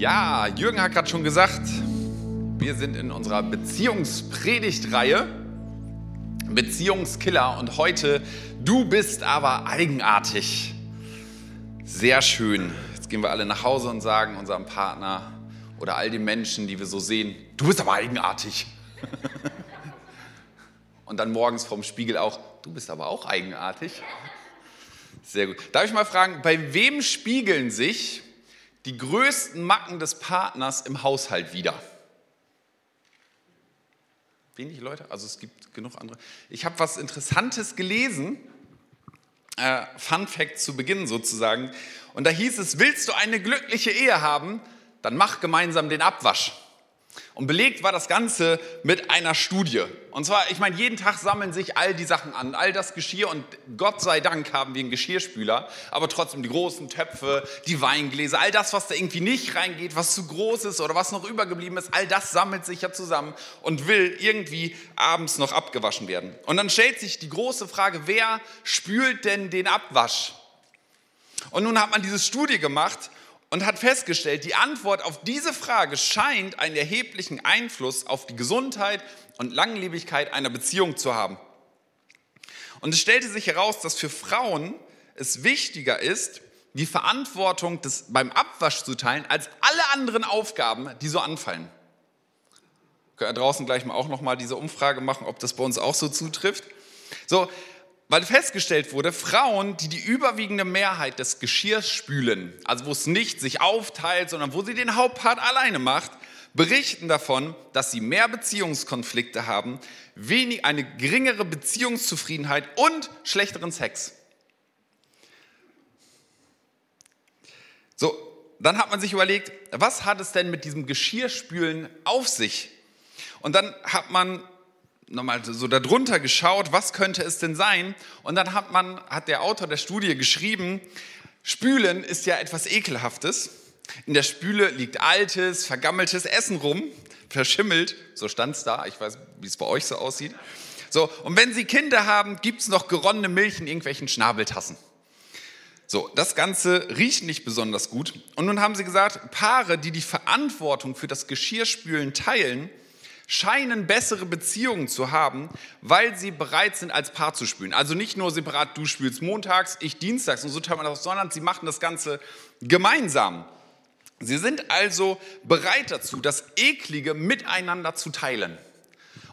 Ja, Jürgen hat gerade schon gesagt, wir sind in unserer Beziehungspredigtreihe Beziehungskiller und heute du bist aber eigenartig. Sehr schön. Jetzt gehen wir alle nach Hause und sagen unserem Partner oder all den Menschen, die wir so sehen, du bist aber eigenartig. und dann morgens vorm Spiegel auch, du bist aber auch eigenartig. Sehr gut. Darf ich mal fragen, bei wem spiegeln sich die größten Macken des Partners im Haushalt wieder? Wenig Leute? Also es gibt genug andere. Ich habe was Interessantes gelesen. Äh, Fun Fact zu Beginn sozusagen. Und da hieß es, willst du eine glückliche Ehe haben, dann mach gemeinsam den Abwasch. Und belegt war das Ganze mit einer Studie. Und zwar, ich meine, jeden Tag sammeln sich all die Sachen an, all das Geschirr und Gott sei Dank haben wir einen Geschirrspüler, aber trotzdem die großen Töpfe, die Weingläser, all das, was da irgendwie nicht reingeht, was zu groß ist oder was noch übergeblieben ist, all das sammelt sich ja zusammen und will irgendwie abends noch abgewaschen werden. Und dann stellt sich die große Frage, wer spült denn den Abwasch? Und nun hat man diese Studie gemacht und hat festgestellt, die Antwort auf diese Frage scheint einen erheblichen Einfluss auf die Gesundheit und Langlebigkeit einer Beziehung zu haben. Und es stellte sich heraus, dass für Frauen es wichtiger ist, die Verantwortung des, beim Abwasch zu teilen, als alle anderen Aufgaben, die so anfallen. Können wir draußen gleich mal auch nochmal diese Umfrage machen, ob das bei uns auch so zutrifft. So, weil festgestellt wurde, Frauen, die die überwiegende Mehrheit des Geschirrs spülen, also wo es nicht sich aufteilt, sondern wo sie den Hauptpart alleine macht, berichten davon, dass sie mehr Beziehungskonflikte haben, wenig, eine geringere Beziehungszufriedenheit und schlechteren Sex. So, dann hat man sich überlegt, was hat es denn mit diesem Geschirrspülen auf sich? Und dann hat man nochmal so darunter geschaut, was könnte es denn sein? Und dann hat man, hat der Autor der Studie geschrieben, Spülen ist ja etwas Ekelhaftes. In der Spüle liegt altes, vergammeltes Essen rum, verschimmelt, so stand es da, ich weiß, wie es bei euch so aussieht. So, und wenn Sie Kinder haben, gibt es noch geronnene Milch in irgendwelchen Schnabeltassen. So, das Ganze riecht nicht besonders gut. Und nun haben sie gesagt, Paare, die die Verantwortung für das Geschirrspülen teilen, scheinen bessere Beziehungen zu haben, weil sie bereit sind, als Paar zu spülen. Also nicht nur separat, du spülst montags, ich dienstags und so teilt man das, sondern sie machen das Ganze gemeinsam. Sie sind also bereit dazu, das Eklige miteinander zu teilen.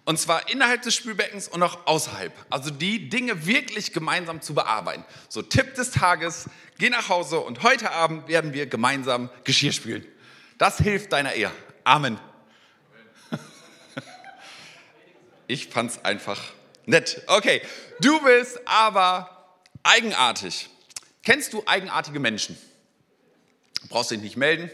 Und zwar innerhalb des Spülbeckens und auch außerhalb. Also die Dinge wirklich gemeinsam zu bearbeiten. So Tipp des Tages, geh nach Hause und heute Abend werden wir gemeinsam Geschirr spülen. Das hilft deiner Ehe. Amen. Ich fand es einfach nett. Okay, du bist aber eigenartig. Kennst du eigenartige Menschen? Brauchst du dich nicht melden.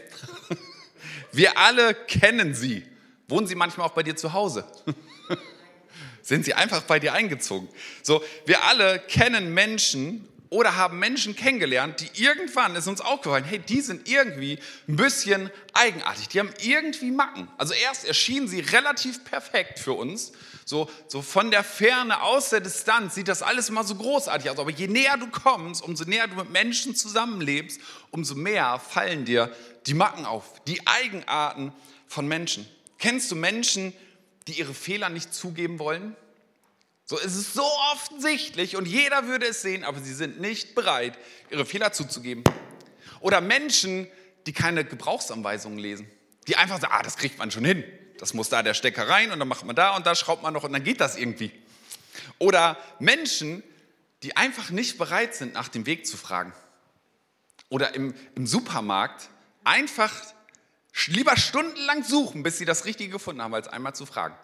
Wir alle kennen sie. Wohnen sie manchmal auch bei dir zu Hause? Sind sie einfach bei dir eingezogen? So, wir alle kennen Menschen oder haben Menschen kennengelernt, die irgendwann ist uns aufgefallen, hey, die sind irgendwie ein bisschen eigenartig, die haben irgendwie Macken. Also erst erschienen sie relativ perfekt für uns, so, so von der Ferne, aus der Distanz sieht das alles immer so großartig aus. Aber je näher du kommst, umso näher du mit Menschen zusammenlebst, umso mehr fallen dir die Macken auf, die Eigenarten von Menschen. Kennst du Menschen, die ihre Fehler nicht zugeben wollen? So, es ist so offensichtlich und jeder würde es sehen, aber sie sind nicht bereit, ihre Fehler zuzugeben. Oder Menschen, die keine Gebrauchsanweisungen lesen, die einfach sagen, ah, das kriegt man schon hin. Das muss da der Stecker rein und dann macht man da und da schraubt man noch und dann geht das irgendwie. Oder Menschen, die einfach nicht bereit sind, nach dem Weg zu fragen. Oder im, im Supermarkt einfach lieber stundenlang suchen, bis sie das Richtige gefunden haben, als einmal zu fragen.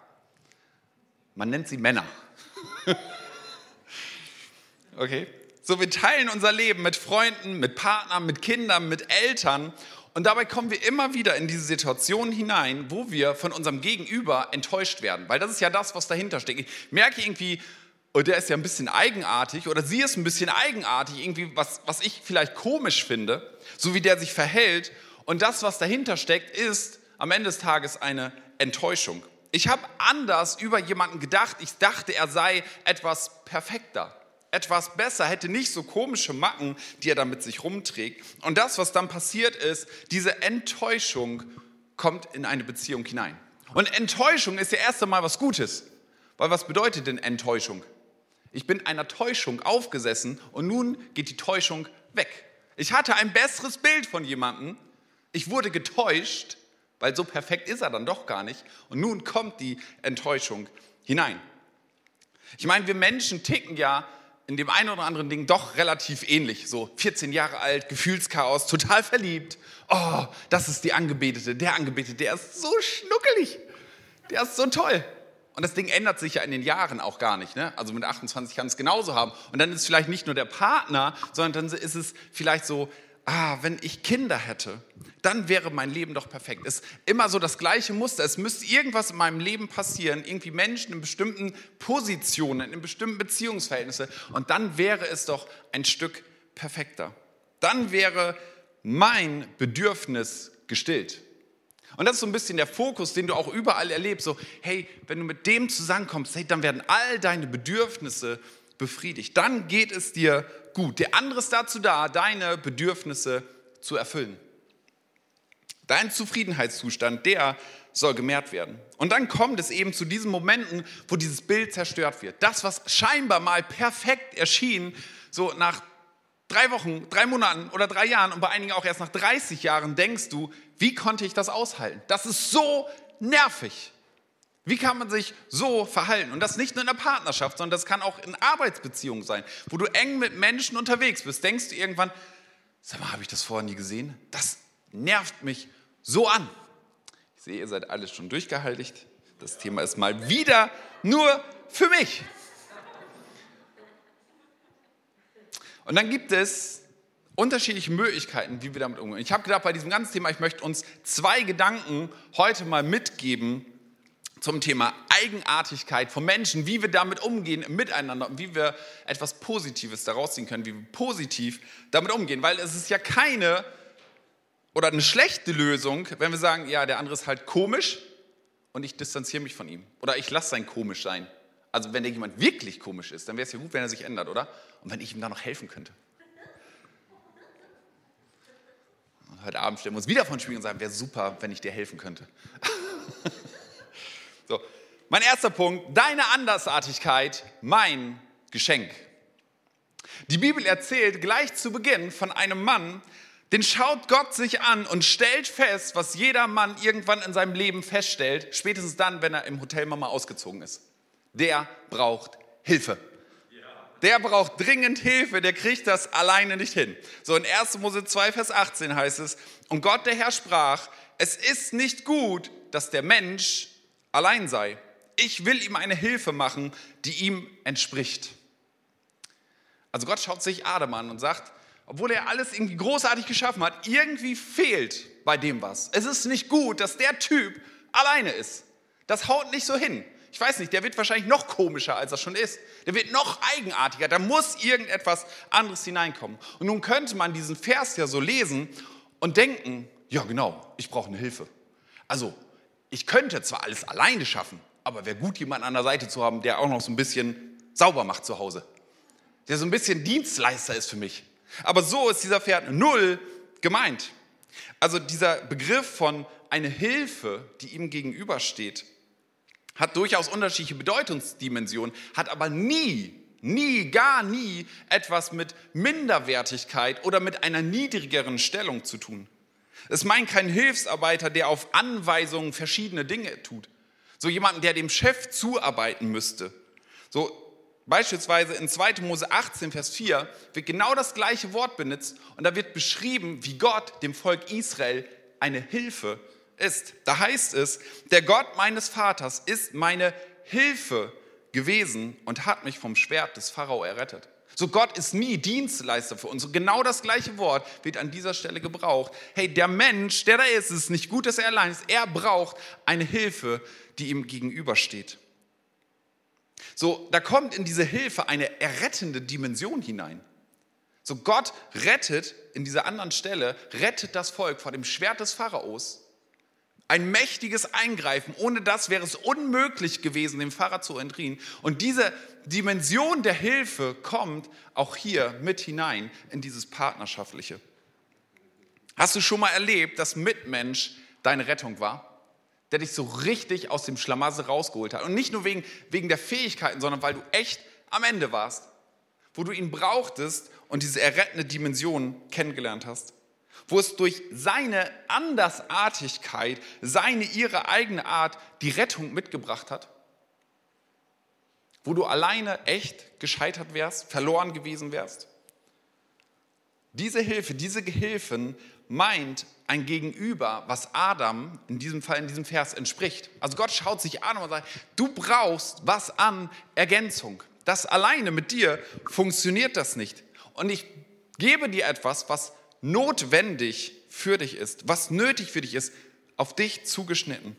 Man nennt sie Männer. okay? So, wir teilen unser Leben mit Freunden, mit Partnern, mit Kindern, mit Eltern. Und dabei kommen wir immer wieder in diese Situation hinein, wo wir von unserem Gegenüber enttäuscht werden. Weil das ist ja das, was dahinter steckt. Ich merke irgendwie, oh, der ist ja ein bisschen eigenartig oder sie ist ein bisschen eigenartig, irgendwie was, was ich vielleicht komisch finde, so wie der sich verhält. Und das, was dahinter steckt, ist am Ende des Tages eine Enttäuschung. Ich habe anders über jemanden gedacht. Ich dachte, er sei etwas perfekter. etwas besser, hätte nicht so komische Macken, die er da mit sich rumträgt. Und das, was dann passiert ist, diese Enttäuschung kommt in eine Beziehung hinein. Und Enttäuschung ist ja erst einmal was Gutes. Weil was bedeutet denn Enttäuschung? Ich bin einer Täuschung aufgesessen und nun geht die Täuschung weg. Ich hatte ein besseres Bild von jemandem. Ich wurde getäuscht, weil so perfekt ist er dann doch gar nicht. Und nun kommt die Enttäuschung hinein. Ich meine, wir Menschen ticken ja in dem einen oder anderen Ding doch relativ ähnlich. So 14 Jahre alt, Gefühlschaos, total verliebt. Oh, das ist die Angebetete, der Angebetete, der ist so schnuckelig. Der ist so toll. Und das Ding ändert sich ja in den Jahren auch gar nicht. Ne? Also mit 28 kann es genauso haben. Und dann ist es vielleicht nicht nur der Partner, sondern dann ist es vielleicht so, ah, wenn ich Kinder hätte, dann wäre mein Leben doch perfekt. Es ist immer so das gleiche Muster. Es müsste irgendwas in meinem Leben passieren, irgendwie Menschen in bestimmten Positionen, in bestimmten Beziehungsverhältnissen. Und dann wäre es doch ein Stück perfekter. Dann wäre mein Bedürfnis gestillt. Und das ist so ein bisschen der Fokus, den du auch überall erlebst. So, hey, wenn du mit dem zusammenkommst, hey, dann werden all deine Bedürfnisse befriedigt. Dann geht es dir gut. Der andere ist dazu da, deine Bedürfnisse zu erfüllen. Dein Zufriedenheitszustand, der soll gemehrt werden. Und dann kommt es eben zu diesen Momenten, wo dieses Bild zerstört wird. Das, was scheinbar mal perfekt erschien, so nach drei Wochen, drei Monaten oder drei Jahren und bei einigen auch erst nach 30 Jahren denkst du, wie konnte ich das aushalten? Das ist so nervig. Wie kann man sich so verhalten? Und das nicht nur in der Partnerschaft, sondern das kann auch in Arbeitsbeziehungen sein, wo du eng mit Menschen unterwegs bist. Denkst du irgendwann, sag mal, habe ich das vorher nie gesehen? Das nervt mich so an. Ich sehe, ihr seid alles schon durchgehaltigt. Das Thema ist mal wieder nur für mich. Und dann gibt es unterschiedliche Möglichkeiten, wie wir damit umgehen. Ich habe gedacht, bei diesem ganzen Thema, ich möchte uns zwei Gedanken heute mal mitgeben, zum Thema Eigenartigkeit von Menschen, wie wir damit umgehen miteinander und wie wir etwas Positives daraus ziehen können, wie wir positiv damit umgehen. Weil es ist ja keine oder eine schlechte Lösung, wenn wir sagen, ja, der andere ist halt komisch und ich distanziere mich von ihm. Oder ich lasse sein komisch sein. Also wenn der jemand wirklich komisch ist, dann wäre es ja gut, wenn er sich ändert, oder? Und wenn ich ihm da noch helfen könnte. Und heute Abend stellen wir uns wieder von Spiegel und sagen, wäre super, wenn ich dir helfen könnte. So, mein erster Punkt, deine Andersartigkeit, mein Geschenk. Die Bibel erzählt gleich zu Beginn von einem Mann, den schaut Gott sich an und stellt fest, was jeder Mann irgendwann in seinem Leben feststellt, spätestens dann, wenn er im Hotel Mama ausgezogen ist. Der braucht Hilfe. Der braucht dringend Hilfe, der kriegt das alleine nicht hin. So in 1. Mose 2, Vers 18 heißt es, und Gott der Herr sprach, es ist nicht gut, dass der Mensch allein sei. Ich will ihm eine Hilfe machen, die ihm entspricht. Also Gott schaut sich Adam an und sagt, obwohl er alles irgendwie großartig geschaffen hat, irgendwie fehlt bei dem was. Es ist nicht gut, dass der Typ alleine ist. Das haut nicht so hin. Ich weiß nicht, der wird wahrscheinlich noch komischer, als er schon ist. Der wird noch eigenartiger. Da muss irgendetwas anderes hineinkommen. Und nun könnte man diesen Vers ja so lesen und denken, ja genau, ich brauche eine Hilfe. Also ich könnte zwar alles alleine schaffen, aber wäre gut, jemanden an der Seite zu haben, der auch noch so ein bisschen sauber macht zu Hause. Der so ein bisschen Dienstleister ist für mich. Aber so ist dieser Pferd null gemeint. Also dieser Begriff von eine Hilfe, die ihm gegenübersteht, hat durchaus unterschiedliche Bedeutungsdimensionen, hat aber nie, nie, gar nie etwas mit Minderwertigkeit oder mit einer niedrigeren Stellung zu tun. Es meint kein Hilfsarbeiter, der auf Anweisungen verschiedene Dinge tut. So jemanden, der dem Chef zuarbeiten müsste. So beispielsweise in 2. Mose 18, Vers 4 wird genau das gleiche Wort benutzt und da wird beschrieben, wie Gott dem Volk Israel eine Hilfe ist. Da heißt es, der Gott meines Vaters ist meine Hilfe gewesen und hat mich vom Schwert des Pharao errettet. So Gott ist nie Dienstleister für uns. Und genau das gleiche Wort wird an dieser Stelle gebraucht. Hey, der Mensch, der da ist, es ist nicht gut, dass er allein ist. Er braucht eine Hilfe, die ihm gegenübersteht. So, da kommt in diese Hilfe eine errettende Dimension hinein. So, Gott rettet in dieser anderen Stelle, rettet das Volk vor dem Schwert des Pharaos ein mächtiges Eingreifen. Ohne das wäre es unmöglich gewesen, dem Pfarrer zu entfliehen. Und diese Dimension der Hilfe kommt auch hier mit hinein in dieses Partnerschaftliche. Hast du schon mal erlebt, dass Mitmensch deine Rettung war? Der dich so richtig aus dem Schlamassel rausgeholt hat. Und nicht nur wegen, wegen der Fähigkeiten, sondern weil du echt am Ende warst. Wo du ihn brauchtest und diese errettende Dimension kennengelernt hast. Wo es durch seine Andersartigkeit, seine, ihre eigene Art die Rettung mitgebracht hat. Wo du alleine echt gescheitert wärst, verloren gewesen wärst. Diese Hilfe, diese Gehilfen meint ein Gegenüber, was Adam in diesem Fall, in diesem Vers entspricht. Also Gott schaut sich an und sagt, du brauchst was an Ergänzung. Das alleine mit dir funktioniert das nicht. Und ich gebe dir etwas, was notwendig für dich ist, was nötig für dich ist, auf dich zugeschnitten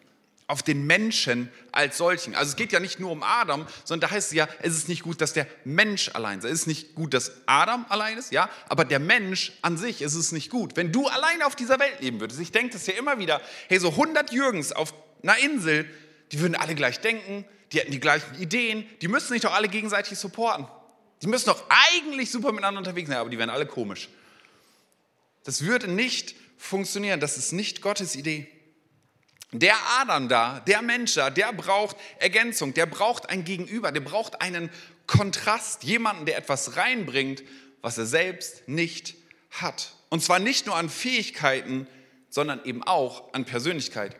auf den Menschen als solchen. Also es geht ja nicht nur um Adam, sondern da heißt es ja, es ist nicht gut, dass der Mensch allein ist. Es ist nicht gut, dass Adam allein ist, ja, aber der Mensch an sich ist es nicht gut. Wenn du alleine auf dieser Welt leben würdest, ich denke das ja immer wieder, hey, so 100 Jürgens auf einer Insel, die würden alle gleich denken, die hätten die gleichen Ideen, die müssen sich doch alle gegenseitig supporten. Die müssen doch eigentlich super miteinander unterwegs sein, aber die wären alle komisch. Das würde nicht funktionieren, das ist nicht Gottes Idee. Der Adam da, der Mensch da, der braucht Ergänzung, der braucht ein Gegenüber, der braucht einen Kontrast, jemanden, der etwas reinbringt, was er selbst nicht hat. Und zwar nicht nur an Fähigkeiten, sondern eben auch an Persönlichkeit.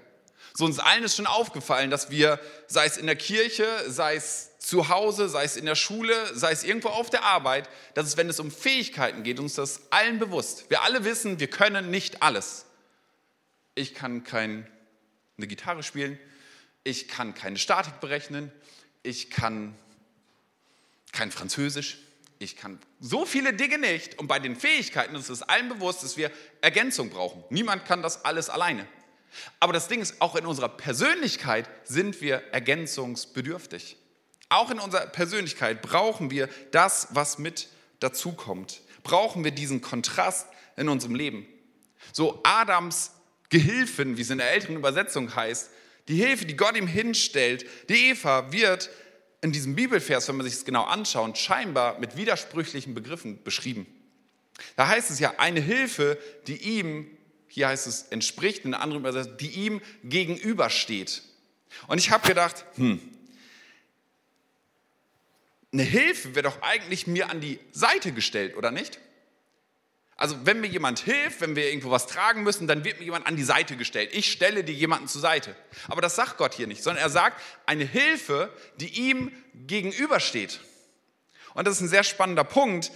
So uns allen ist schon aufgefallen, dass wir, sei es in der Kirche, sei es zu Hause, sei es in der Schule, sei es irgendwo auf der Arbeit, dass es, wenn es um Fähigkeiten geht, uns das allen bewusst. Wir alle wissen, wir können nicht alles. Ich kann kein eine Gitarre spielen, ich kann keine Statik berechnen, ich kann kein Französisch, ich kann so viele Dinge nicht. Und bei den Fähigkeiten ist es allen bewusst, dass wir Ergänzung brauchen. Niemand kann das alles alleine. Aber das Ding ist, auch in unserer Persönlichkeit sind wir ergänzungsbedürftig. Auch in unserer Persönlichkeit brauchen wir das, was mit dazukommt. Brauchen wir diesen Kontrast in unserem Leben. So Adams Gehilfen, wie es in der älteren Übersetzung heißt, die Hilfe, die Gott ihm hinstellt, die Eva wird in diesem Bibelvers, wenn man sich es genau anschaut, scheinbar mit widersprüchlichen Begriffen beschrieben. Da heißt es ja, eine Hilfe, die ihm, hier heißt es, entspricht, in einer anderen Übersetzung, die ihm gegenübersteht. Und ich habe gedacht, hm, eine Hilfe wird doch eigentlich mir an die Seite gestellt, oder nicht? Also wenn mir jemand hilft, wenn wir irgendwo was tragen müssen, dann wird mir jemand an die Seite gestellt. Ich stelle dir jemanden zur Seite. Aber das sagt Gott hier nicht, sondern er sagt eine Hilfe, die ihm gegenübersteht. Und das ist ein sehr spannender Punkt.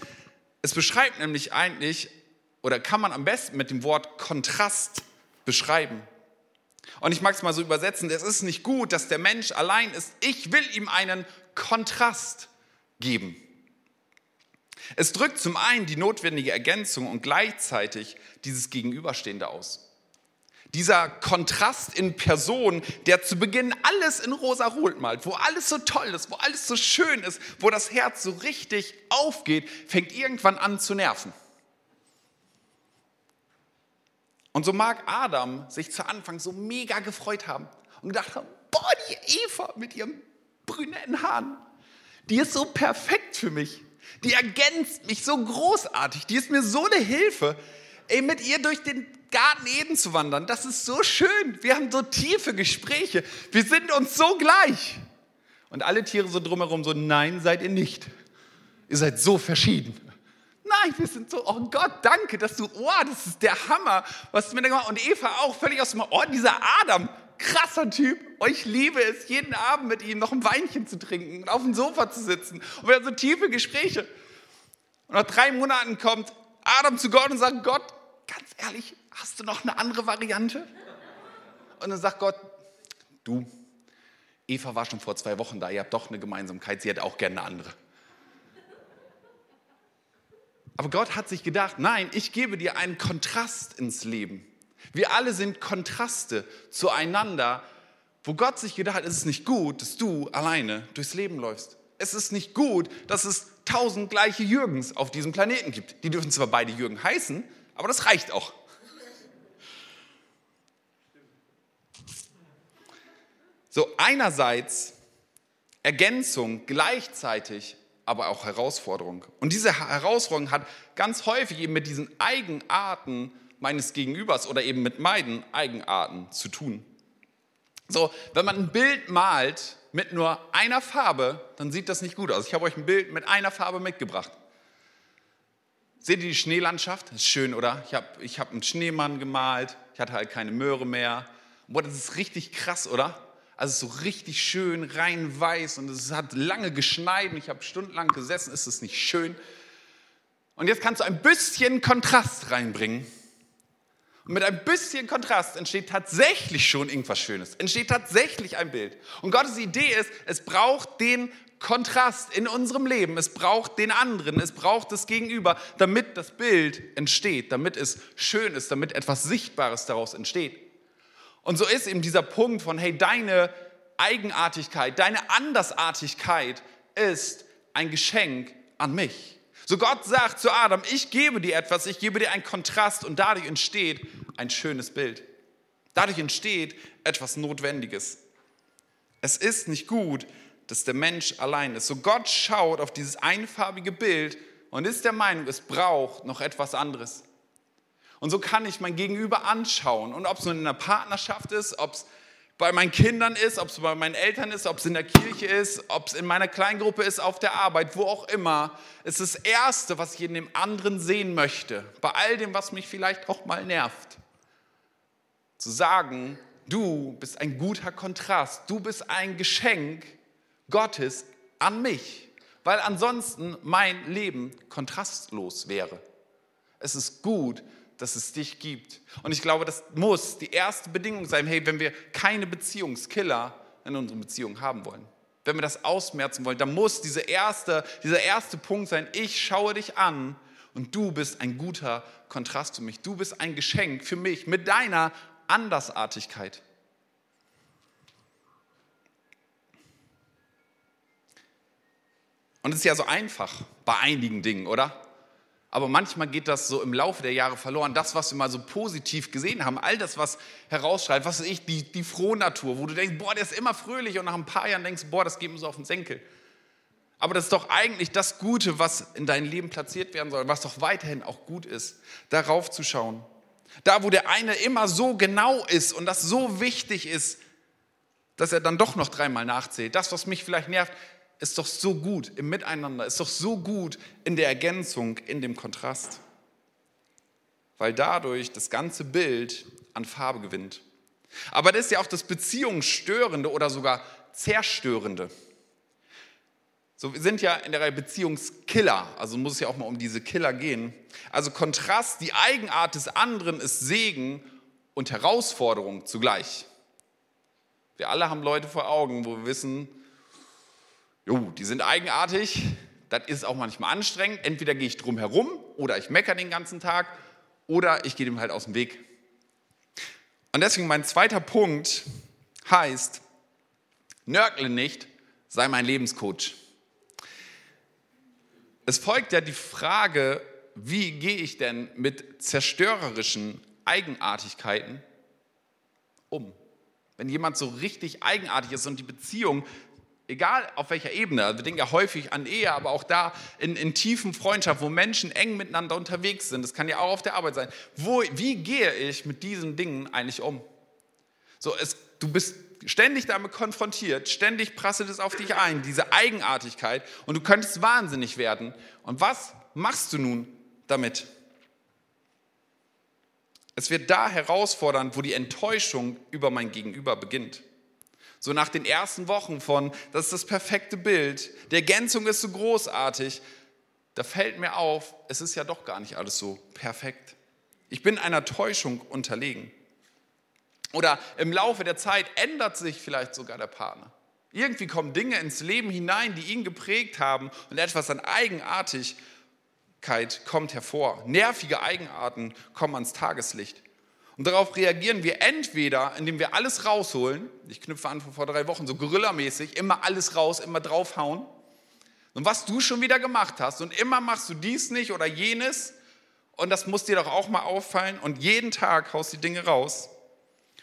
Es beschreibt nämlich eigentlich, oder kann man am besten mit dem Wort Kontrast beschreiben. Und ich mag es mal so übersetzen, es ist nicht gut, dass der Mensch allein ist. Ich will ihm einen Kontrast geben. Es drückt zum einen die notwendige Ergänzung und gleichzeitig dieses Gegenüberstehende aus. Dieser Kontrast in Person, der zu Beginn alles in rosa-rot malt, wo alles so toll ist, wo alles so schön ist, wo das Herz so richtig aufgeht, fängt irgendwann an zu nerven. Und so mag Adam sich zu Anfang so mega gefreut haben und gedacht haben, boah, die Eva mit ihren brünetten Haaren, die ist so perfekt für mich. Die ergänzt mich so großartig. Die ist mir so eine Hilfe. Ey, mit ihr durch den Garten Eden zu wandern, das ist so schön. Wir haben so tiefe Gespräche. Wir sind uns so gleich. Und alle Tiere so drumherum so, nein, seid ihr nicht. Ihr seid so verschieden. Nein, wir sind so, oh Gott, danke, dass du, oh, das ist der Hammer, was du mir da gemacht Und Eva auch völlig aus dem, oh, dieser Adam, krasser Typ. Ich liebe es, jeden Abend mit ihm noch ein Weinchen zu trinken und auf dem Sofa zu sitzen. Und wir haben so tiefe Gespräche. Und nach drei Monaten kommt Adam zu Gott und sagt, Gott, ganz ehrlich, hast du noch eine andere Variante? Und dann sagt Gott, du, Eva war schon vor zwei Wochen da, ihr habt doch eine Gemeinsamkeit, sie hätte auch gerne eine andere. Aber Gott hat sich gedacht, nein, ich gebe dir einen Kontrast ins Leben. Wir alle sind Kontraste zueinander, wo Gott sich gedacht hat, es ist nicht gut, dass du alleine durchs Leben läufst. Es ist nicht gut, dass es tausend gleiche Jürgens auf diesem Planeten gibt. Die dürfen zwar beide Jürgen heißen, aber das reicht auch. So einerseits Ergänzung, gleichzeitig aber auch Herausforderung. Und diese Herausforderung hat ganz häufig eben mit diesen Eigenarten meines Gegenübers oder eben mit meinen Eigenarten zu tun. So, wenn man ein Bild malt mit nur einer Farbe, dann sieht das nicht gut aus. Ich habe euch ein Bild mit einer Farbe mitgebracht. Seht ihr die Schneelandschaft? Ist schön, oder? Ich habe ich hab einen Schneemann gemalt, ich hatte halt keine Möhre mehr. Boah, das ist richtig krass, oder? Also so richtig schön, rein weiß und es hat lange geschneit und ich habe stundenlang gesessen. Ist es nicht schön? Und jetzt kannst du ein bisschen Kontrast reinbringen. Und mit ein bisschen Kontrast entsteht tatsächlich schon irgendwas Schönes. Entsteht tatsächlich ein Bild. Und Gottes Idee ist, es braucht den Kontrast in unserem Leben. Es braucht den anderen. Es braucht das Gegenüber, damit das Bild entsteht, damit es schön ist, damit etwas Sichtbares daraus entsteht. Und so ist eben dieser Punkt von, hey, deine Eigenartigkeit, deine Andersartigkeit ist ein Geschenk an mich. So Gott sagt zu Adam, ich gebe dir etwas, ich gebe dir einen Kontrast und dadurch entsteht ein schönes Bild. Dadurch entsteht etwas Notwendiges. Es ist nicht gut, dass der Mensch allein ist. So Gott schaut auf dieses einfarbige Bild und ist der Meinung, es braucht noch etwas anderes. Und so kann ich mein Gegenüber anschauen. Und ob es nun in einer Partnerschaft ist, ob es bei meinen Kindern ist, ob es bei meinen Eltern ist, ob es in der Kirche ist, ob es in meiner Kleingruppe ist, auf der Arbeit, wo auch immer. Ist das Erste, was ich in dem anderen sehen möchte, bei all dem, was mich vielleicht auch mal nervt. Zu sagen, du bist ein guter Kontrast, du bist ein Geschenk Gottes an mich, weil ansonsten mein Leben kontrastlos wäre. Es ist gut, dass es dich gibt. Und ich glaube, das muss die erste Bedingung sein, hey, wenn wir keine Beziehungskiller in unseren Beziehungen haben wollen, wenn wir das ausmerzen wollen, dann muss diese erste, dieser erste Punkt sein, ich schaue dich an und du bist ein guter Kontrast für mich. Du bist ein Geschenk für mich mit deiner Andersartigkeit. Und es ist ja so einfach bei einigen Dingen, oder? Aber manchmal geht das so im Laufe der Jahre verloren. Das, was wir mal so positiv gesehen haben, all das, was herausschreit, was weiß ich, die, die frohe Natur, wo du denkst, boah, der ist immer fröhlich und nach ein paar Jahren denkst, boah, das geht mir so auf den Senkel. Aber das ist doch eigentlich das Gute, was in dein Leben platziert werden soll, was doch weiterhin auch gut ist, darauf zu schauen. Da, wo der eine immer so genau ist und das so wichtig ist, dass er dann doch noch dreimal nachzählt. Das, was mich vielleicht nervt, ist doch so gut im Miteinander, ist doch so gut in der Ergänzung, in dem Kontrast. Weil dadurch das ganze Bild an Farbe gewinnt. Aber das ist ja auch das Beziehungsstörende oder sogar Zerstörende. So, wir sind ja in der Reihe Beziehungskiller, also muss es ja auch mal um diese Killer gehen. Also Kontrast, die Eigenart des anderen ist Segen und Herausforderung zugleich. Wir alle haben Leute vor Augen, wo wir wissen, jo, die sind eigenartig, das ist auch manchmal anstrengend. Entweder gehe ich drum herum oder ich meckere den ganzen Tag oder ich gehe dem halt aus dem Weg. Und deswegen mein zweiter Punkt heißt, nörgle nicht, sei mein Lebenscoach. Es folgt ja die Frage, wie gehe ich denn mit zerstörerischen Eigenartigkeiten um? Wenn jemand so richtig eigenartig ist und die Beziehung egal auf welcher Ebene, also wir denken ja häufig an Ehe, aber auch da in, in tiefen Freundschaft, wo Menschen eng miteinander unterwegs sind, das kann ja auch auf der Arbeit sein. Wo, wie gehe ich mit diesen Dingen eigentlich um? So, es, du bist ständig damit konfrontiert, ständig prasselt es auf dich ein, diese Eigenartigkeit und du könntest wahnsinnig werden. Und was machst du nun damit? Es wird da herausfordernd, wo die Enttäuschung über mein Gegenüber beginnt. So nach den ersten Wochen von, das ist das perfekte Bild, die Ergänzung ist so großartig, da fällt mir auf, es ist ja doch gar nicht alles so perfekt. Ich bin einer Täuschung unterlegen. Oder im Laufe der Zeit ändert sich vielleicht sogar der Partner. Irgendwie kommen Dinge ins Leben hinein, die ihn geprägt haben und etwas an Eigenartigkeit kommt hervor. Nervige Eigenarten kommen ans Tageslicht. Und darauf reagieren wir entweder, indem wir alles rausholen, ich knüpfe an von vor drei Wochen, so gorillamäßig, immer alles raus, immer draufhauen. Und was du schon wieder gemacht hast und immer machst du dies nicht oder jenes und das muss dir doch auch mal auffallen und jeden Tag haust die Dinge raus.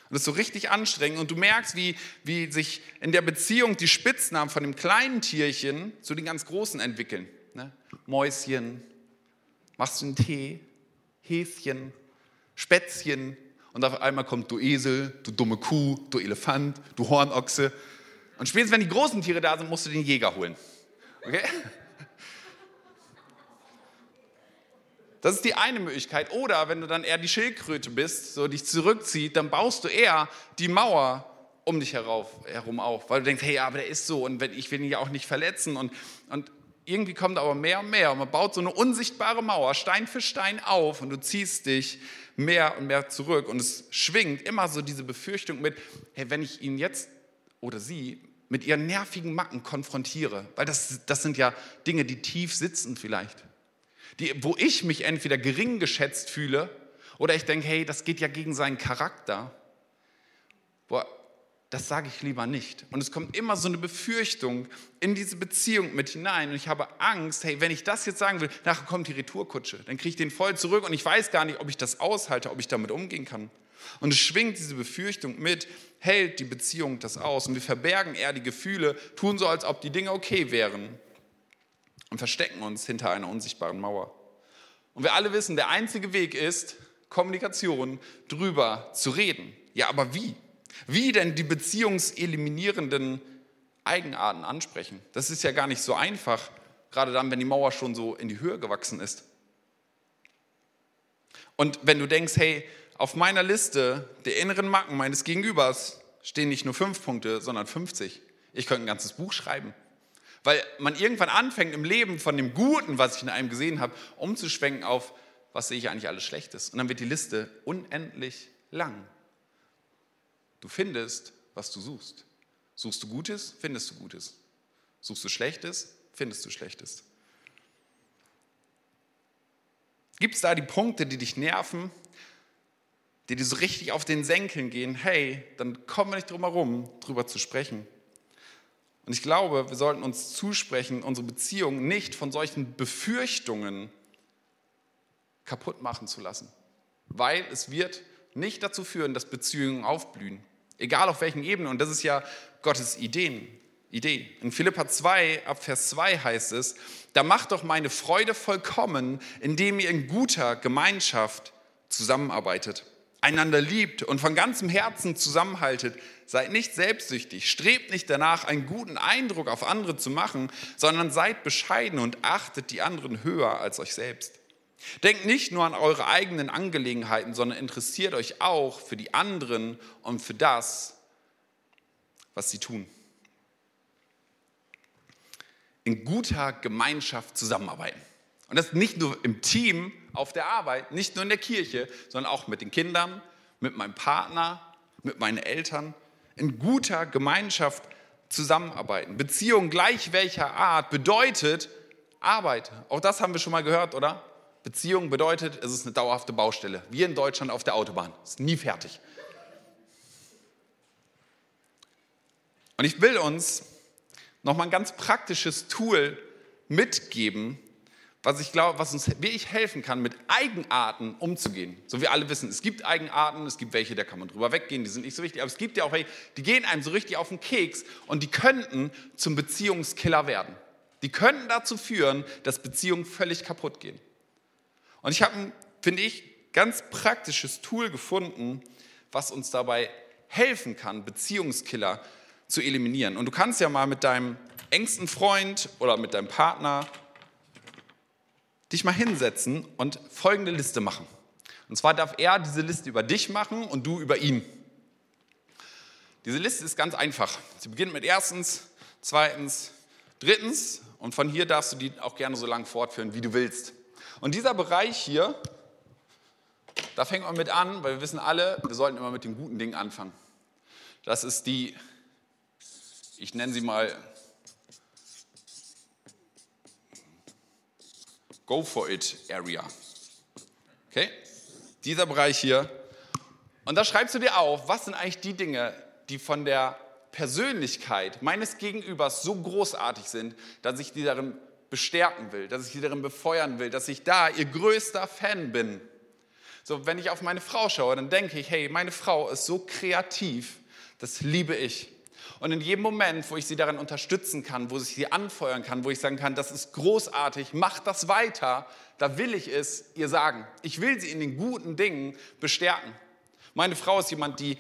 Und das ist so richtig anstrengend. Und du merkst, wie, wie sich in der Beziehung die Spitznamen von dem kleinen Tierchen zu den ganz großen entwickeln. Ne? Mäuschen, machst du einen Tee, Häschen, Spätzchen. Und auf einmal kommt du Esel, du dumme Kuh, du Elefant, du Hornochse. Und spätestens, wenn die großen Tiere da sind, musst du den Jäger holen. Okay? Das ist die eine Möglichkeit. Oder wenn du dann eher die Schildkröte bist, so dich zurückzieht, dann baust du eher die Mauer um dich herauf, herum auf, weil du denkst, hey, aber der ist so und ich will ihn ja auch nicht verletzen. Und, und irgendwie kommt aber mehr und mehr und man baut so eine unsichtbare Mauer Stein für Stein auf und du ziehst dich mehr und mehr zurück und es schwingt immer so diese Befürchtung mit, hey, wenn ich ihn jetzt oder sie mit ihren nervigen Macken konfrontiere, weil das, das sind ja Dinge, die tief sitzen vielleicht die, wo ich mich entweder gering geschätzt fühle oder ich denke, hey, das geht ja gegen seinen Charakter. Boah, das sage ich lieber nicht. Und es kommt immer so eine Befürchtung in diese Beziehung mit hinein. Und ich habe Angst, hey, wenn ich das jetzt sagen will, nachher kommt die Retourkutsche. Dann kriege ich den voll zurück und ich weiß gar nicht, ob ich das aushalte, ob ich damit umgehen kann. Und es schwingt diese Befürchtung mit, hält die Beziehung das aus. Und wir verbergen eher die Gefühle, tun so, als ob die Dinge okay wären und verstecken uns hinter einer unsichtbaren Mauer. Und wir alle wissen, der einzige Weg ist, Kommunikation drüber zu reden. Ja, aber wie? Wie denn die beziehungseliminierenden Eigenarten ansprechen? Das ist ja gar nicht so einfach, gerade dann, wenn die Mauer schon so in die Höhe gewachsen ist. Und wenn du denkst, hey, auf meiner Liste der inneren Macken meines Gegenübers stehen nicht nur fünf Punkte, sondern 50. Ich könnte ein ganzes Buch schreiben. Weil man irgendwann anfängt im Leben von dem Guten, was ich in einem gesehen habe, umzuschwenken auf, was sehe ich eigentlich alles Schlechtes. Und dann wird die Liste unendlich lang. Du findest, was du suchst. Suchst du Gutes, findest du Gutes. Suchst du Schlechtes, findest du Schlechtes. Gibt es da die Punkte, die dich nerven, die dir so richtig auf den Senkeln gehen? Hey, dann kommen wir nicht drum herum, drüber zu sprechen. Und ich glaube, wir sollten uns zusprechen, unsere Beziehung nicht von solchen Befürchtungen kaputt machen zu lassen. Weil es wird nicht dazu führen, dass Beziehungen aufblühen. Egal auf welchen Ebenen. Und das ist ja Gottes Ideen, Idee. In Philippa 2, ab Vers 2 heißt es, da macht doch meine Freude vollkommen, indem ihr in guter Gemeinschaft zusammenarbeitet einander liebt und von ganzem Herzen zusammenhaltet, seid nicht selbstsüchtig, strebt nicht danach, einen guten Eindruck auf andere zu machen, sondern seid bescheiden und achtet die anderen höher als euch selbst. Denkt nicht nur an eure eigenen Angelegenheiten, sondern interessiert euch auch für die anderen und für das, was sie tun. In guter Gemeinschaft zusammenarbeiten. Und das nicht nur im Team auf der Arbeit, nicht nur in der Kirche, sondern auch mit den Kindern, mit meinem Partner, mit meinen Eltern. In guter Gemeinschaft zusammenarbeiten. Beziehung gleich welcher Art bedeutet Arbeit. Auch das haben wir schon mal gehört, oder? Beziehung bedeutet, es ist eine dauerhafte Baustelle. Wie in Deutschland auf der Autobahn. Ist nie fertig. Und ich will uns nochmal ein ganz praktisches Tool mitgeben, was ich glaube, was uns wirklich helfen kann, mit Eigenarten umzugehen. So wie alle wissen, es gibt Eigenarten, es gibt welche, da kann man drüber weggehen, die sind nicht so wichtig, aber es gibt ja auch welche, die gehen einem so richtig auf den Keks und die könnten zum Beziehungskiller werden. Die könnten dazu führen, dass Beziehungen völlig kaputt gehen. Und ich habe, finde ich, ganz praktisches Tool gefunden, was uns dabei helfen kann, Beziehungskiller zu eliminieren. Und du kannst ja mal mit deinem engsten Freund oder mit deinem Partner dich mal hinsetzen und folgende Liste machen. Und zwar darf er diese Liste über dich machen und du über ihn. Diese Liste ist ganz einfach. Sie beginnt mit erstens, zweitens, drittens und von hier darfst du die auch gerne so lang fortführen, wie du willst. Und dieser Bereich hier, da fängt man mit an, weil wir wissen alle, wir sollten immer mit den guten Dingen anfangen. Das ist die, ich nenne sie mal Go for it Area. Okay? Dieser Bereich hier. Und da schreibst du dir auf, was sind eigentlich die Dinge, die von der Persönlichkeit meines Gegenübers so großartig sind, dass ich die darin bestärken will, dass ich die darin befeuern will, dass ich da ihr größter Fan bin. So, wenn ich auf meine Frau schaue, dann denke ich, hey, meine Frau ist so kreativ, das liebe ich. Und in jedem Moment, wo ich sie darin unterstützen kann, wo ich sie anfeuern kann, wo ich sagen kann, das ist großartig, mach das weiter, da will ich es ihr sagen. Ich will sie in den guten Dingen bestärken. Meine Frau ist jemand, die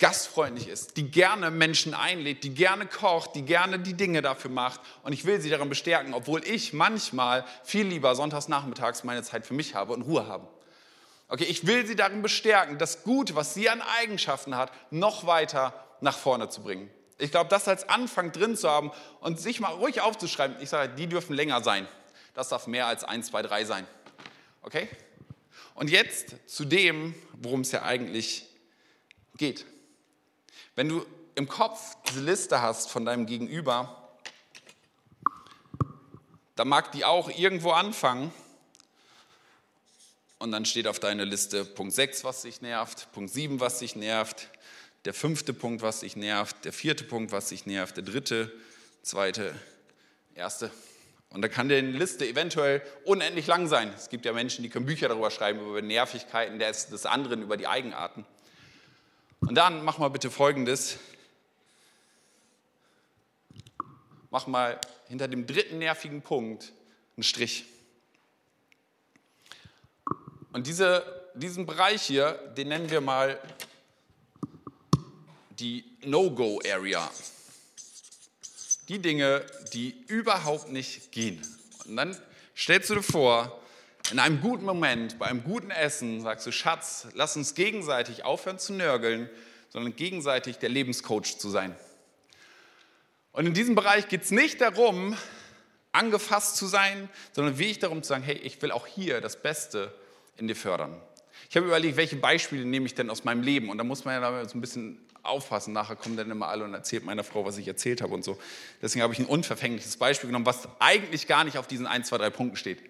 gastfreundlich ist, die gerne Menschen einlädt, die gerne kocht, die gerne die Dinge dafür macht. Und ich will sie darin bestärken, obwohl ich manchmal viel lieber sonntags nachmittags meine Zeit für mich habe und Ruhe habe. Okay, ich will sie darin bestärken, das Gute, was sie an Eigenschaften hat, noch weiter nach vorne zu bringen. Ich glaube, das als Anfang drin zu haben und sich mal ruhig aufzuschreiben, ich sage, die dürfen länger sein. Das darf mehr als 1, 2, 3 sein. Okay? Und jetzt zu dem, worum es ja eigentlich geht. Wenn du im Kopf diese Liste hast von deinem Gegenüber, dann mag die auch irgendwo anfangen. Und dann steht auf deiner Liste Punkt 6, was dich nervt, Punkt 7, was dich nervt, der fünfte Punkt, was dich nervt, der vierte Punkt, was dich nervt, der dritte, zweite, erste. Und da kann die Liste eventuell unendlich lang sein. Es gibt ja Menschen, die können Bücher darüber schreiben, über Nervigkeiten des, des anderen, über die Eigenarten. Und dann mach mal bitte Folgendes. Mach mal hinter dem dritten nervigen Punkt einen Strich. Und diese, diesen Bereich hier, den nennen wir mal die No-Go-Area. Die Dinge, die überhaupt nicht gehen. Und dann stellst du dir vor, in einem guten Moment, bei einem guten Essen, sagst du, Schatz, lass uns gegenseitig aufhören zu nörgeln, sondern gegenseitig der Lebenscoach zu sein. Und in diesem Bereich geht es nicht darum, angefasst zu sein, sondern wirklich darum zu sagen, hey, ich will auch hier das Beste in dir fördern. Ich habe überlegt, welche Beispiele nehme ich denn aus meinem Leben? Und da muss man ja so ein bisschen aufpassen. Nachher kommen dann immer alle und erzählt meiner Frau, was ich erzählt habe und so. Deswegen habe ich ein unverfängliches Beispiel genommen, was eigentlich gar nicht auf diesen 1, 2, 3 Punkten steht.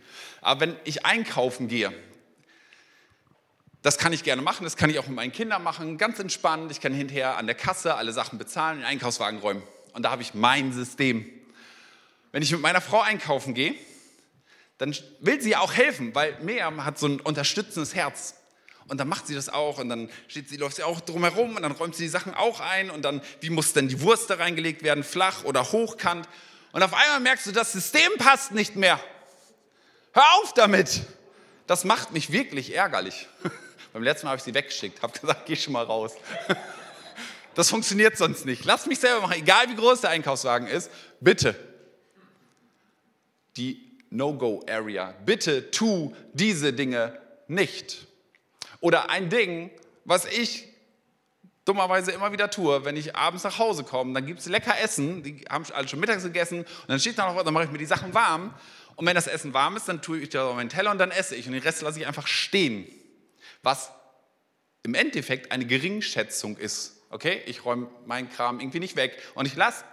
Aber wenn ich einkaufen gehe, das kann ich gerne machen, das kann ich auch mit meinen Kindern machen, ganz entspannt. Ich kann hinterher an der Kasse alle Sachen bezahlen, den Einkaufswagen räumen. Und da habe ich mein System. Wenn ich mit meiner Frau einkaufen gehe, dann will sie auch helfen, weil Miriam hat so ein unterstützendes Herz. Und dann macht sie das auch und dann steht sie, läuft sie auch drumherum und dann räumt sie die Sachen auch ein und dann, wie muss denn die Wurst da reingelegt werden, flach oder hochkant? Und auf einmal merkst du, das System passt nicht mehr. Hör auf damit! Das macht mich wirklich ärgerlich. Beim letzten Mal habe ich sie weggeschickt, habe gesagt, geh schon mal raus. Das funktioniert sonst nicht. Lass mich selber machen, egal wie groß der Einkaufswagen ist. Bitte. Die No-Go-Area. Bitte tu diese Dinge nicht. Oder ein Ding, was ich dummerweise immer wieder tue, wenn ich abends nach Hause komme, dann gibt es lecker Essen, die haben alle schon mittags gegessen und dann steht da noch was, dann mache ich mir die Sachen warm. Und wenn das Essen warm ist, dann tue ich da auf meinen Teller und dann esse ich. Und den Rest lasse ich einfach stehen, was im Endeffekt eine Geringschätzung ist. Okay, ich räume meinen Kram irgendwie nicht weg. Und ich lasse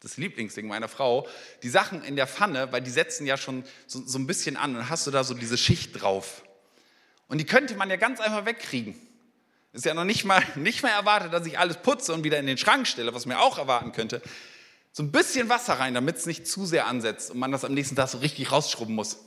das Lieblingsding meiner Frau, die Sachen in der Pfanne, weil die setzen ja schon so, so ein bisschen an. Und hast du da so diese Schicht drauf. Und die könnte man ja ganz einfach wegkriegen. Ist ja noch nicht mal, nicht mal erwartet, dass ich alles putze und wieder in den Schrank stelle, was mir auch erwarten könnte. So ein bisschen Wasser rein, damit es nicht zu sehr ansetzt und man das am nächsten Tag so richtig rausschrubben muss.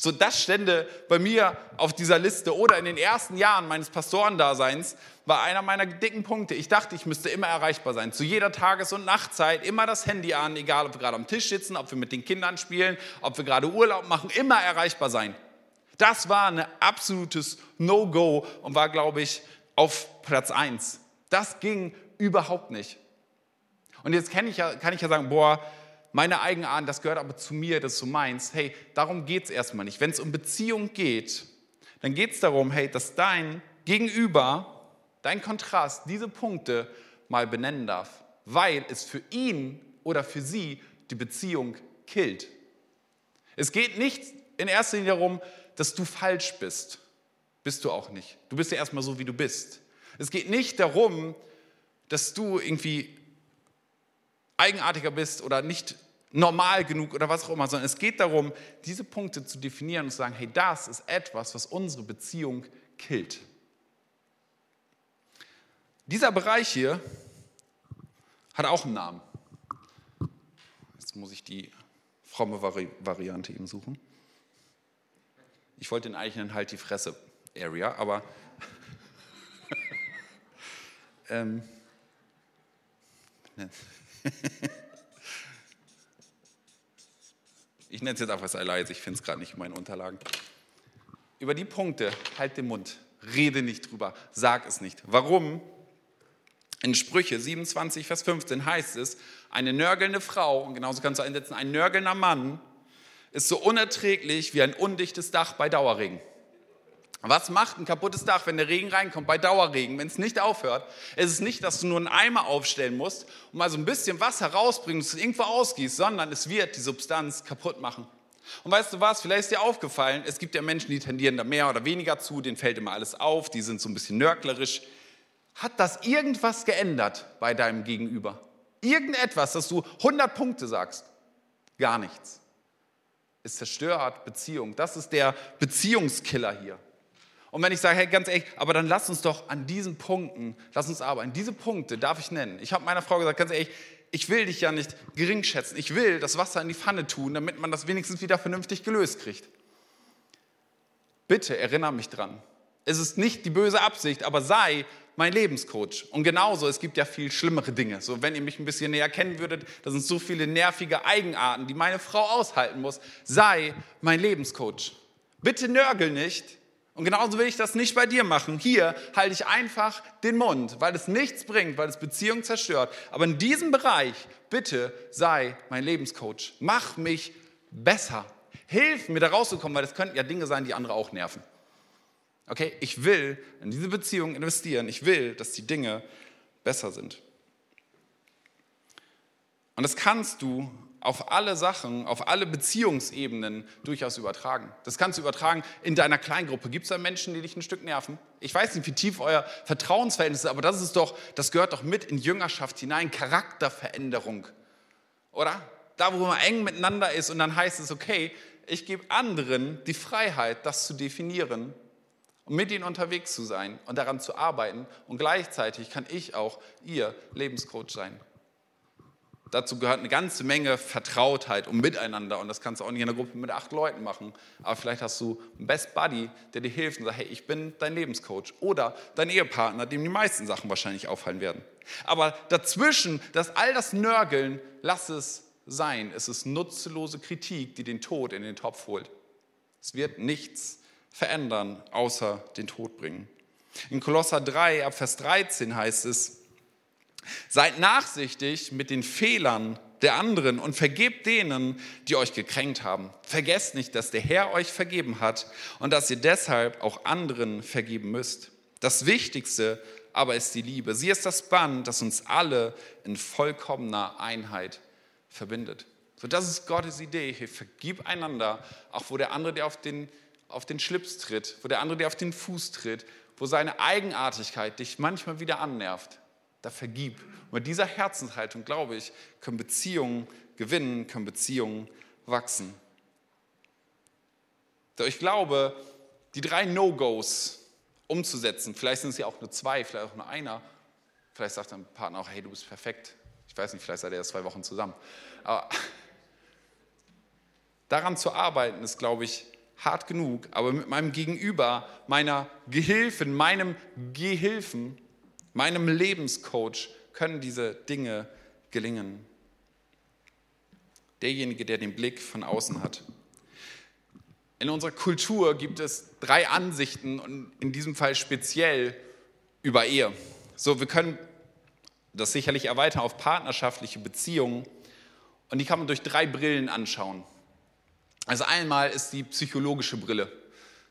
So, das stände bei mir auf dieser Liste oder in den ersten Jahren meines Pastorendaseins war einer meiner dicken Punkte. Ich dachte, ich müsste immer erreichbar sein. Zu jeder Tages- und Nachtzeit immer das Handy an, egal ob wir gerade am Tisch sitzen, ob wir mit den Kindern spielen, ob wir gerade Urlaub machen, immer erreichbar sein. Das war ein absolutes No-Go und war, glaube ich, auf Platz 1. Das ging überhaupt nicht. Und jetzt kann ich ja, kann ich ja sagen, boah, meine Eigenart, das gehört aber zu mir, das ist so meins. Hey, darum geht es erstmal nicht. Wenn es um Beziehung geht, dann geht es darum, hey, dass dein Gegenüber, dein Kontrast, diese Punkte mal benennen darf, weil es für ihn oder für sie die Beziehung killt. Es geht nicht in erster Linie darum, dass du falsch bist. Bist du auch nicht. Du bist ja erstmal so, wie du bist. Es geht nicht darum, dass du irgendwie eigenartiger bist oder nicht normal genug oder was auch immer, sondern es geht darum, diese Punkte zu definieren und zu sagen, hey, das ist etwas, was unsere Beziehung killt. Dieser Bereich hier hat auch einen Namen. Jetzt muss ich die fromme Vari Variante eben suchen. Ich wollte den nennen Halt die Fresse Area, aber ähm, ich nenne es jetzt einfach leise, ich finde es gerade nicht in meinen Unterlagen. Über die Punkte, halt den Mund, rede nicht drüber, sag es nicht. Warum? In Sprüche 27, Vers 15 heißt es, eine nörgelnde Frau, und genauso kannst du einsetzen, ein nörgelnder Mann ist so unerträglich wie ein undichtes Dach bei Dauerregen. Was macht ein kaputtes Dach, wenn der Regen reinkommt bei Dauerregen, wenn es nicht aufhört? Es ist nicht, dass du nur einen Eimer aufstellen musst und mal so ein bisschen Wasser rausbringen und es irgendwo ausgießt, sondern es wird die Substanz kaputt machen. Und weißt du was, vielleicht ist dir aufgefallen, es gibt ja Menschen, die tendieren da mehr oder weniger zu, denen fällt immer alles auf, die sind so ein bisschen nörglerisch. Hat das irgendwas geändert bei deinem Gegenüber? Irgendetwas, dass du 100 Punkte sagst? Gar nichts. Es zerstört Beziehung. Das ist der Beziehungskiller hier. Und wenn ich sage, hey, ganz ehrlich, aber dann lass uns doch an diesen Punkten, lass uns arbeiten. Diese Punkte darf ich nennen. Ich habe meiner Frau gesagt, ganz ehrlich, ich will dich ja nicht gering schätzen. Ich will das Wasser in die Pfanne tun, damit man das wenigstens wieder vernünftig gelöst kriegt. Bitte erinnere mich dran. Es ist nicht die böse Absicht, aber sei mein Lebenscoach. Und genauso, es gibt ja viel schlimmere Dinge. So, wenn ihr mich ein bisschen näher kennen würdet, da sind so viele nervige Eigenarten, die meine Frau aushalten muss. Sei mein Lebenscoach. Bitte nörgel nicht, und genauso will ich das nicht bei dir machen. Hier halte ich einfach den Mund, weil es nichts bringt, weil es Beziehungen zerstört. Aber in diesem Bereich, bitte sei mein Lebenscoach. Mach mich besser. Hilf mir da rauszukommen, weil das könnten ja Dinge sein, die andere auch nerven. Okay, ich will in diese Beziehung investieren. Ich will, dass die Dinge besser sind. Und das kannst du auf alle Sachen, auf alle Beziehungsebenen durchaus übertragen. Das kannst du übertragen in deiner Kleingruppe. Gibt es da Menschen, die dich ein Stück nerven? Ich weiß nicht, wie tief euer Vertrauensverhältnis ist, aber das ist doch, das gehört doch mit in Jüngerschaft hinein, Charakterveränderung. Oder? Da, wo man eng miteinander ist und dann heißt es, okay, ich gebe anderen die Freiheit, das zu definieren und mit ihnen unterwegs zu sein und daran zu arbeiten. Und gleichzeitig kann ich auch ihr Lebenscoach sein. Dazu gehört eine ganze Menge Vertrautheit und Miteinander. Und das kannst du auch nicht in einer Gruppe mit acht Leuten machen. Aber vielleicht hast du einen Best Buddy, der dir hilft und sagt, hey, ich bin dein Lebenscoach. Oder dein Ehepartner, dem die meisten Sachen wahrscheinlich auffallen werden. Aber dazwischen, dass all das Nörgeln, lass es sein. Es ist nutzlose Kritik, die den Tod in den Topf holt. Es wird nichts verändern, außer den Tod bringen. In Kolosser 3, ab Vers 13 heißt es, Seid nachsichtig mit den Fehlern der anderen und vergebt denen, die euch gekränkt haben. Vergesst nicht, dass der Herr euch vergeben hat und dass ihr deshalb auch anderen vergeben müsst. Das Wichtigste aber ist die Liebe. Sie ist das Band, das uns alle in vollkommener Einheit verbindet. So, das ist Gottes Idee. Hier vergib einander, auch wo der andere dir auf den, auf den Schlips tritt, wo der andere dir auf den Fuß tritt, wo seine Eigenartigkeit dich manchmal wieder annervt da vergib. Und mit dieser Herzenshaltung, glaube ich, können Beziehungen gewinnen, können Beziehungen wachsen. Doch ich glaube, die drei No-Gos umzusetzen, vielleicht sind es ja auch nur zwei, vielleicht auch nur einer, vielleicht sagt dein Partner auch, hey, du bist perfekt. Ich weiß nicht, vielleicht seid ihr erst zwei Wochen zusammen. Aber daran zu arbeiten, ist, glaube ich, hart genug. Aber mit meinem Gegenüber, meiner Gehilfin, meinem Gehilfen, meinem Lebenscoach können diese Dinge gelingen. Derjenige, der den Blick von außen hat. In unserer Kultur gibt es drei Ansichten und in diesem Fall speziell über Ehe. So, wir können das sicherlich erweitern auf partnerschaftliche Beziehungen und die kann man durch drei Brillen anschauen. Also einmal ist die psychologische Brille,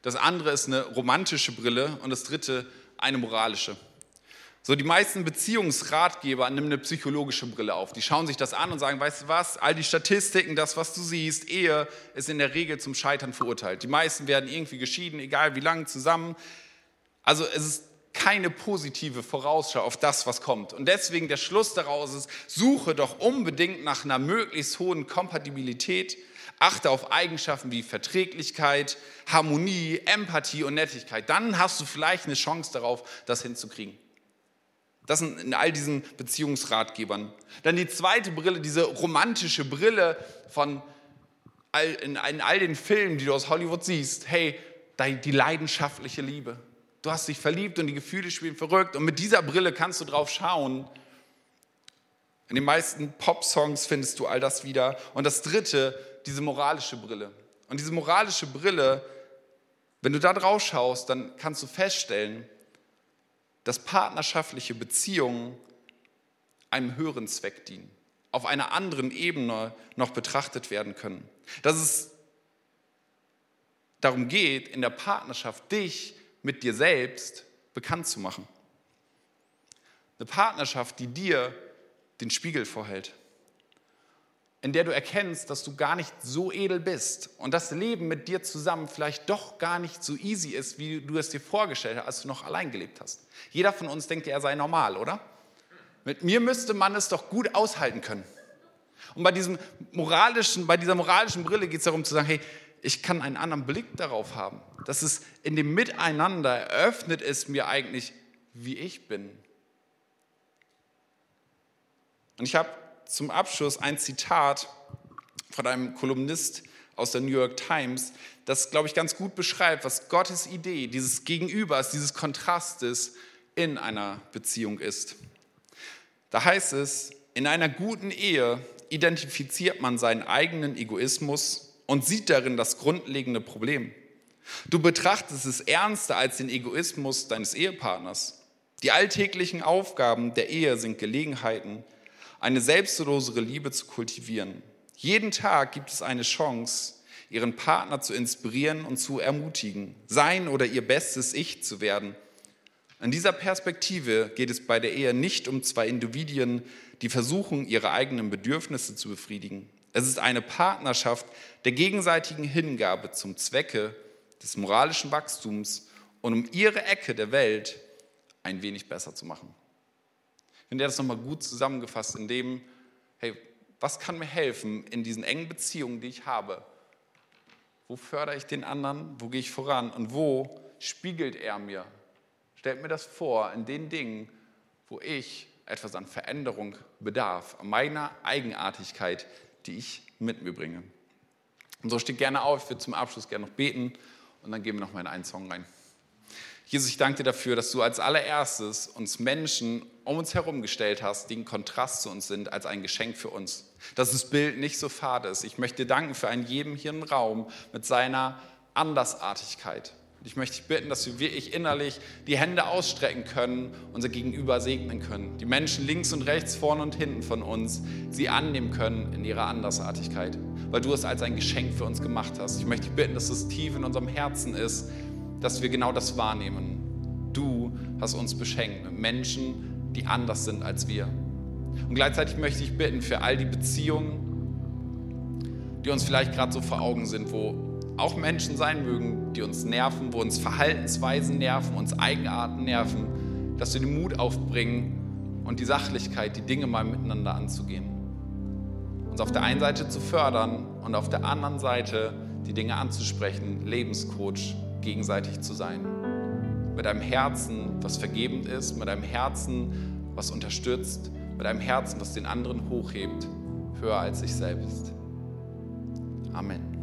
das andere ist eine romantische Brille und das dritte eine moralische. So, die meisten Beziehungsratgeber nehmen eine psychologische Brille auf. Die schauen sich das an und sagen, weißt du was, all die Statistiken, das, was du siehst, Ehe ist in der Regel zum Scheitern verurteilt. Die meisten werden irgendwie geschieden, egal wie lange zusammen. Also es ist keine positive Vorausschau auf das, was kommt. Und deswegen der Schluss daraus ist, suche doch unbedingt nach einer möglichst hohen Kompatibilität, achte auf Eigenschaften wie Verträglichkeit, Harmonie, Empathie und Nettigkeit. Dann hast du vielleicht eine Chance darauf, das hinzukriegen. Das sind in all diesen Beziehungsratgebern. Dann die zweite Brille, diese romantische Brille von all, in, in all den Filmen, die du aus Hollywood siehst. Hey, die leidenschaftliche Liebe. Du hast dich verliebt und die Gefühle spielen verrückt und mit dieser Brille kannst du drauf schauen. In den meisten Pop-Songs findest du all das wieder. Und das dritte, diese moralische Brille. Und diese moralische Brille, wenn du da drauf schaust, dann kannst du feststellen, dass partnerschaftliche Beziehungen einem höheren Zweck dienen, auf einer anderen Ebene noch betrachtet werden können. Dass es darum geht, in der Partnerschaft dich mit dir selbst bekannt zu machen. Eine Partnerschaft, die dir den Spiegel vorhält, in der du erkennst, dass du gar nicht so edel bist und das Leben mit dir zusammen vielleicht doch gar nicht so easy ist, wie du es dir vorgestellt hast, als du noch allein gelebt hast. Jeder von uns denkt, er sei normal, oder? Mit mir müsste man es doch gut aushalten können. Und bei, diesem moralischen, bei dieser moralischen Brille geht es darum zu sagen, hey, ich kann einen anderen Blick darauf haben. Das ist in dem Miteinander eröffnet es mir eigentlich, wie ich bin. Und ich habe zum Abschluss ein Zitat von einem Kolumnist aus der New York Times, das, glaube ich, ganz gut beschreibt, was Gottes Idee dieses Gegenübers, dieses Kontrastes in einer Beziehung ist. Da heißt es, in einer guten Ehe identifiziert man seinen eigenen Egoismus und sieht darin das grundlegende Problem. Du betrachtest es ernster als den Egoismus deines Ehepartners. Die alltäglichen Aufgaben der Ehe sind Gelegenheiten, eine selbstlosere Liebe zu kultivieren. Jeden Tag gibt es eine Chance, ihren Partner zu inspirieren und zu ermutigen, sein oder ihr bestes Ich zu werden. In dieser Perspektive geht es bei der Ehe nicht um zwei Individuen, die versuchen, ihre eigenen Bedürfnisse zu befriedigen. Es ist eine Partnerschaft der gegenseitigen Hingabe zum Zwecke des moralischen Wachstums und um ihre Ecke der Welt ein wenig besser zu machen. Finde das nochmal gut zusammengefasst, in dem, hey, was kann mir helfen in diesen engen Beziehungen, die ich habe? Wo fördere ich den anderen? Wo gehe ich voran? Und wo spiegelt er mir? Stellt mir das vor in den Dingen, wo ich etwas an Veränderung bedarf, an meiner Eigenartigkeit, die ich mit mir bringe. Und so steht gerne auf, ich würde zum Abschluss gerne noch beten und dann gehen wir noch mal in einen Song rein. Jesus, ich danke dir dafür, dass du als allererstes uns Menschen um uns herum gestellt hast, die in Kontrast zu uns sind, als ein Geschenk für uns. Dass das Bild nicht so fad ist. Ich möchte dir danken für einen jedem hier im Raum mit seiner Andersartigkeit. Ich möchte dich bitten, dass wir wirklich innerlich die Hände ausstrecken können, unser Gegenüber segnen können. Die Menschen links und rechts, vorne und hinten von uns, sie annehmen können in ihrer Andersartigkeit, weil du es als ein Geschenk für uns gemacht hast. Ich möchte dich bitten, dass es tief in unserem Herzen ist, dass wir genau das wahrnehmen. Du hast uns beschenkt mit Menschen, die anders sind als wir. Und gleichzeitig möchte ich bitten für all die Beziehungen, die uns vielleicht gerade so vor Augen sind, wo auch Menschen sein mögen, die uns nerven, wo uns Verhaltensweisen nerven, uns Eigenarten nerven, dass wir den Mut aufbringen und die Sachlichkeit, die Dinge mal miteinander anzugehen. Uns auf der einen Seite zu fördern und auf der anderen Seite die Dinge anzusprechen, Lebenscoach gegenseitig zu sein. Mit einem Herzen, was vergebend ist, mit einem Herzen, was unterstützt, mit einem Herzen, was den anderen hochhebt, höher als sich selbst. Amen.